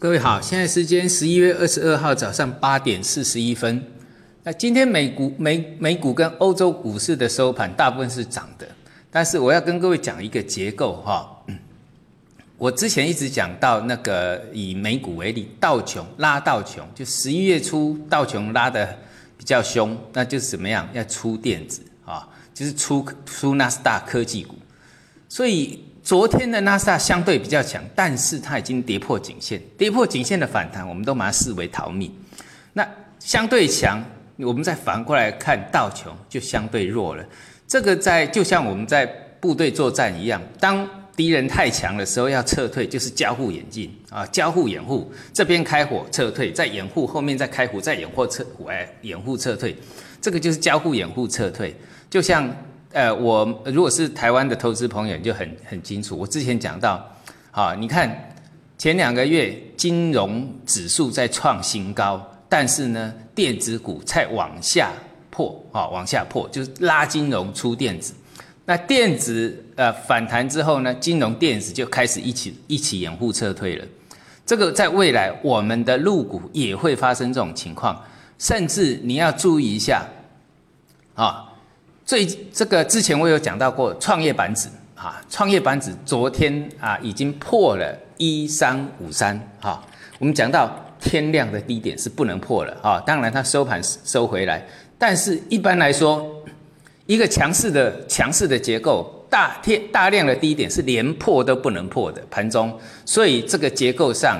各位好，现在时间十一月二十二号早上八点四十一分。那今天美股、美美股跟欧洲股市的收盘大部分是涨的，但是我要跟各位讲一个结构哈。我之前一直讲到那个以美股为例，道琼拉道琼，就十一月初道琼拉的比较凶，那就是怎么样？要出电子啊，就是出出纳斯达科技股，所以。昨天的纳斯达相对比较强，但是它已经跌破颈线，跌破颈线的反弹，我们都把它视为逃命。那相对强，我们再反过来看道琼就相对弱了。这个在就像我们在部队作战一样，当敌人太强的时候要撤退，就是交互演进啊，交互掩护，这边开火撤退，再掩护后面再开火再掩护撤，哎，掩护撤退，这个就是交互掩护撤退，就像。呃，我如果是台湾的投资朋友，就很很清楚。我之前讲到，啊，你看前两个月金融指数在创新高，但是呢，电子股在往下破，啊，往下破，就是拉金融出电子。那电子呃反弹之后呢，金融电子就开始一起一起掩护撤退了。这个在未来我们的入股也会发生这种情况，甚至你要注意一下，啊。最这个之前我有讲到过创业板指啊，创业板指昨天啊已经破了一三五三哈，我们讲到天量的低点是不能破了啊，当然它收盘收回来，但是一般来说，一个强势的强势的结构，大天大量的低点是连破都不能破的盘中，所以这个结构上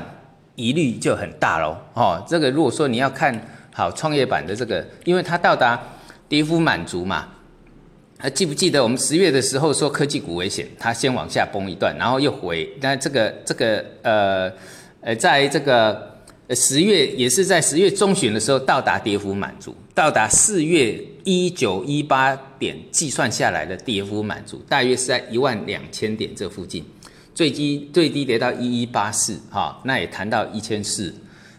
疑虑就很大喽哦，这个如果说你要看好创业板的这个，因为它到达跌幅满足嘛。还记不记得我们十月的时候说科技股危险，它先往下崩一段，然后又回。那这个这个呃呃，在这个十月也是在十月中旬的时候到达跌幅满足，到达四月一九一八点计算下来的跌幅满足，大约是在一万两千点这附近，最低最低跌到一一八四哈，那也谈到一千四。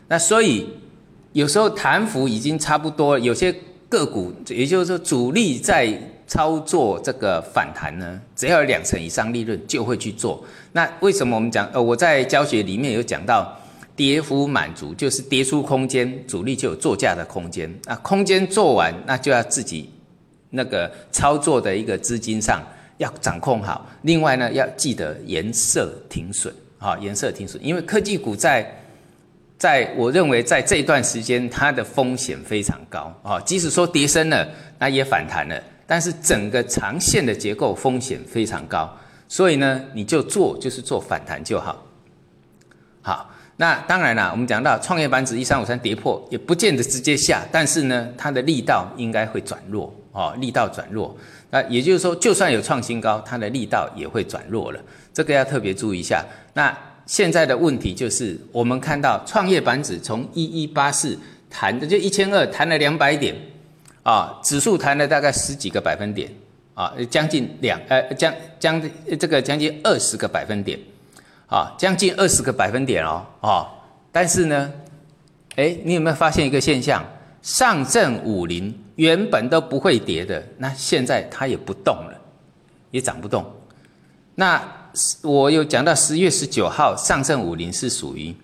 那所以有时候弹幅已经差不多，有些个股也就是说主力在。操作这个反弹呢，只要有两成以上利润就会去做。那为什么我们讲？呃，我在教学里面有讲到，跌幅满足就是跌出空间，主力就有做价的空间。啊，空间做完，那就要自己那个操作的一个资金上要掌控好。另外呢，要记得颜色停损，啊，颜色停损，因为科技股在在我认为在这段时间它的风险非常高啊，即使说跌深了，那也反弹了。但是整个长线的结构风险非常高，所以呢，你就做就是做反弹就好。好，那当然了，我们讲到创业板指一三五三跌破，也不见得直接下，但是呢，它的力道应该会转弱哦，力道转弱。那也就是说，就算有创新高，它的力道也会转弱了，这个要特别注意一下。那现在的问题就是，我们看到创业板指从一一八四弹的就一千二，弹了两百点。啊，指数弹了大概十几个百分点，啊，将近两呃将将这个将近二十个百分点，啊，将近二十个百分点哦，啊，但是呢，哎，你有没有发现一个现象？上证五零原本都不会跌的，那现在它也不动了，也涨不动。那我有讲到十月十九号，上证五零是属于。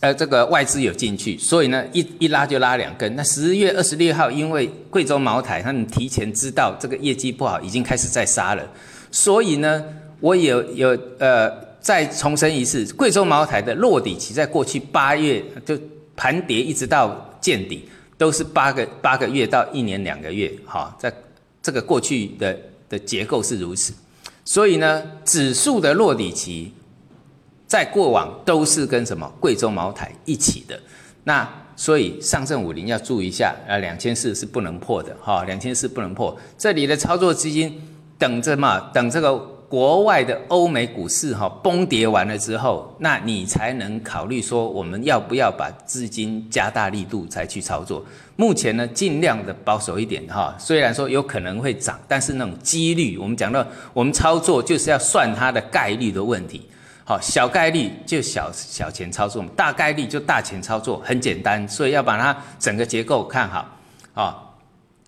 呃，这个外资有进去，所以呢，一一拉就拉两根。那十月二十六号，因为贵州茅台他们提前知道这个业绩不好，已经开始在杀了，所以呢，我有有呃再重申一次，贵州茅台的落底期在过去八月就盘跌一直到见底，都是八个八个月到一年两个月，哈，在这个过去的的结构是如此，所以呢，指数的落底期。在过往都是跟什么贵州茅台一起的，那所以上证五零要注意一下，呃，两千四是不能破的哈，两千四不能破。这里的操作资金等着嘛，等这个国外的欧美股市哈崩跌完了之后，那你才能考虑说我们要不要把资金加大力度才去操作。目前呢，尽量的保守一点哈，虽然说有可能会涨，但是那种几率，我们讲到我们操作就是要算它的概率的问题。好，小概率就小小钱操作，大概率就大钱操作，很简单，所以要把它整个结构看好。啊，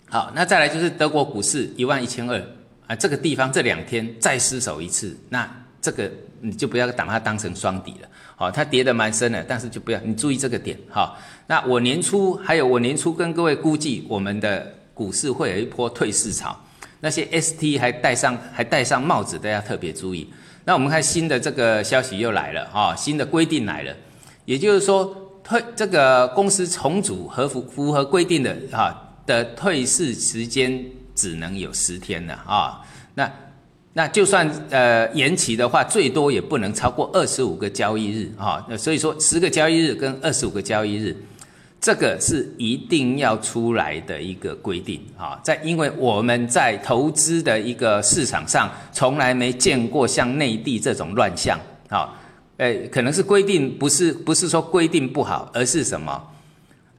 好，那再来就是德国股市一万一千二啊，这个地方这两天再失守一次，那这个你就不要把它当成双底了。好，它跌得蛮深的，但是就不要你注意这个点。好，那我年初还有我年初跟各位估计，我们的股市会有一波退市潮，那些 ST 还戴上还戴上帽子，大家特别注意。那我们看新的这个消息又来了啊，新的规定来了，也就是说退这个公司重组和符符合规定的啊的退市时间只能有十天了啊。那那就算呃延期的话，最多也不能超过二十五个交易日啊。那所以说十个交易日跟二十五个交易日。这个是一定要出来的一个规定啊，在因为我们在投资的一个市场上，从来没见过像内地这种乱象啊，呃，可能是规定不是不是说规定不好，而是什么？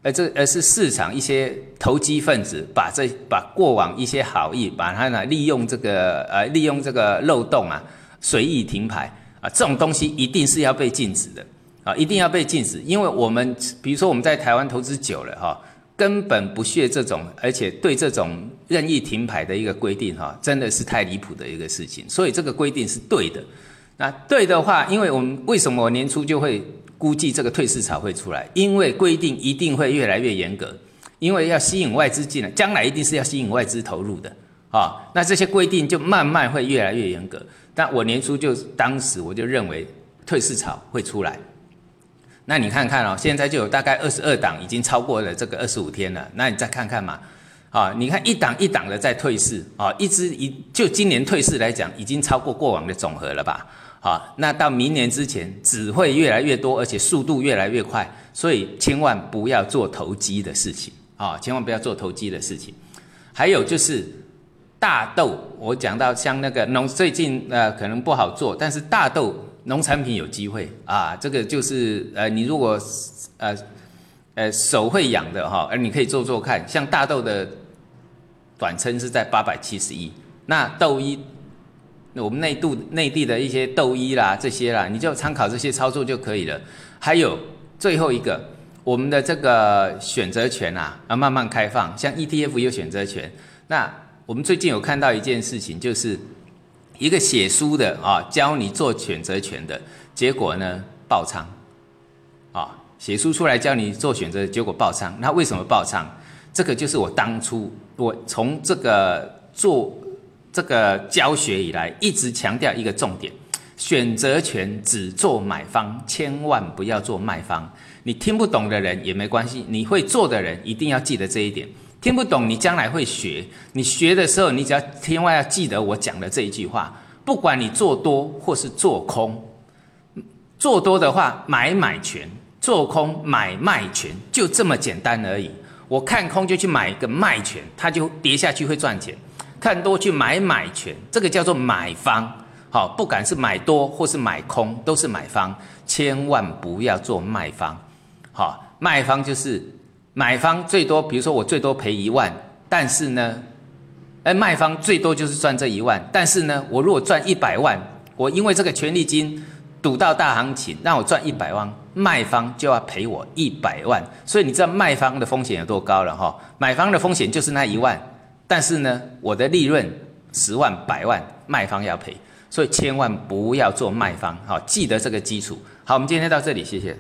而这而是市场一些投机分子把这把过往一些好意，把它呢利用这个呃利用这个漏洞啊，随意停牌啊，这种东西一定是要被禁止的。啊，一定要被禁止，因为我们比如说我们在台湾投资久了哈，根本不屑这种，而且对这种任意停牌的一个规定哈，真的是太离谱的一个事情。所以这个规定是对的。那对的话，因为我们为什么我年初就会估计这个退市潮会出来？因为规定一定会越来越严格，因为要吸引外资进来，将来一定是要吸引外资投入的啊。那这些规定就慢慢会越来越严格。但我年初就当时我就认为退市潮会出来。那你看看哦，现在就有大概二十二档已经超过了这个二十五天了。那你再看看嘛，啊，你看一档一档的在退市啊，一支一就今年退市来讲，已经超过过往的总和了吧？好，那到明年之前只会越来越多，而且速度越来越快，所以千万不要做投机的事情啊，千万不要做投机的事情。还有就是大豆，我讲到像那个农最近呃可能不好做，但是大豆。农产品有机会啊，这个就是呃，你如果呃呃手会养的哈，而你可以做做看，像大豆的短称是在八百七十一，那豆一，我们内度内地的一些豆一啦这些啦，你就参考这些操作就可以了。还有最后一个，我们的这个选择权啊，要慢慢开放，像 ETF 有选择权，那我们最近有看到一件事情就是。一个写书的啊，教你做选择权的结果呢，爆仓，啊，写书出来教你做选择，结果爆仓。那为什么爆仓？这个就是我当初我从这个做这个教学以来，一直强调一个重点：选择权只做买方，千万不要做卖方。你听不懂的人也没关系，你会做的人一定要记得这一点。听不懂，你将来会学。你学的时候，你只要千万要记得我讲的这一句话：不管你做多或是做空，做多的话买买权，做空买卖权，就这么简单而已。我看空就去买一个卖权，它就跌下去会赚钱；看多去买买权，这个叫做买方。好，不管是买多或是买空，都是买方，千万不要做卖方。好，卖方就是。买方最多，比如说我最多赔一万，但是呢，哎，卖方最多就是赚这一万，但是呢，我如果赚一百万，我因为这个权利金赌到大行情，让我赚一百万，卖方就要赔我一百万，所以你知道卖方的风险有多高了哈？买方的风险就是那一万，但是呢，我的利润十万、百万，卖方要赔，所以千万不要做卖方，好，记得这个基础。好，我们今天到这里，谢谢。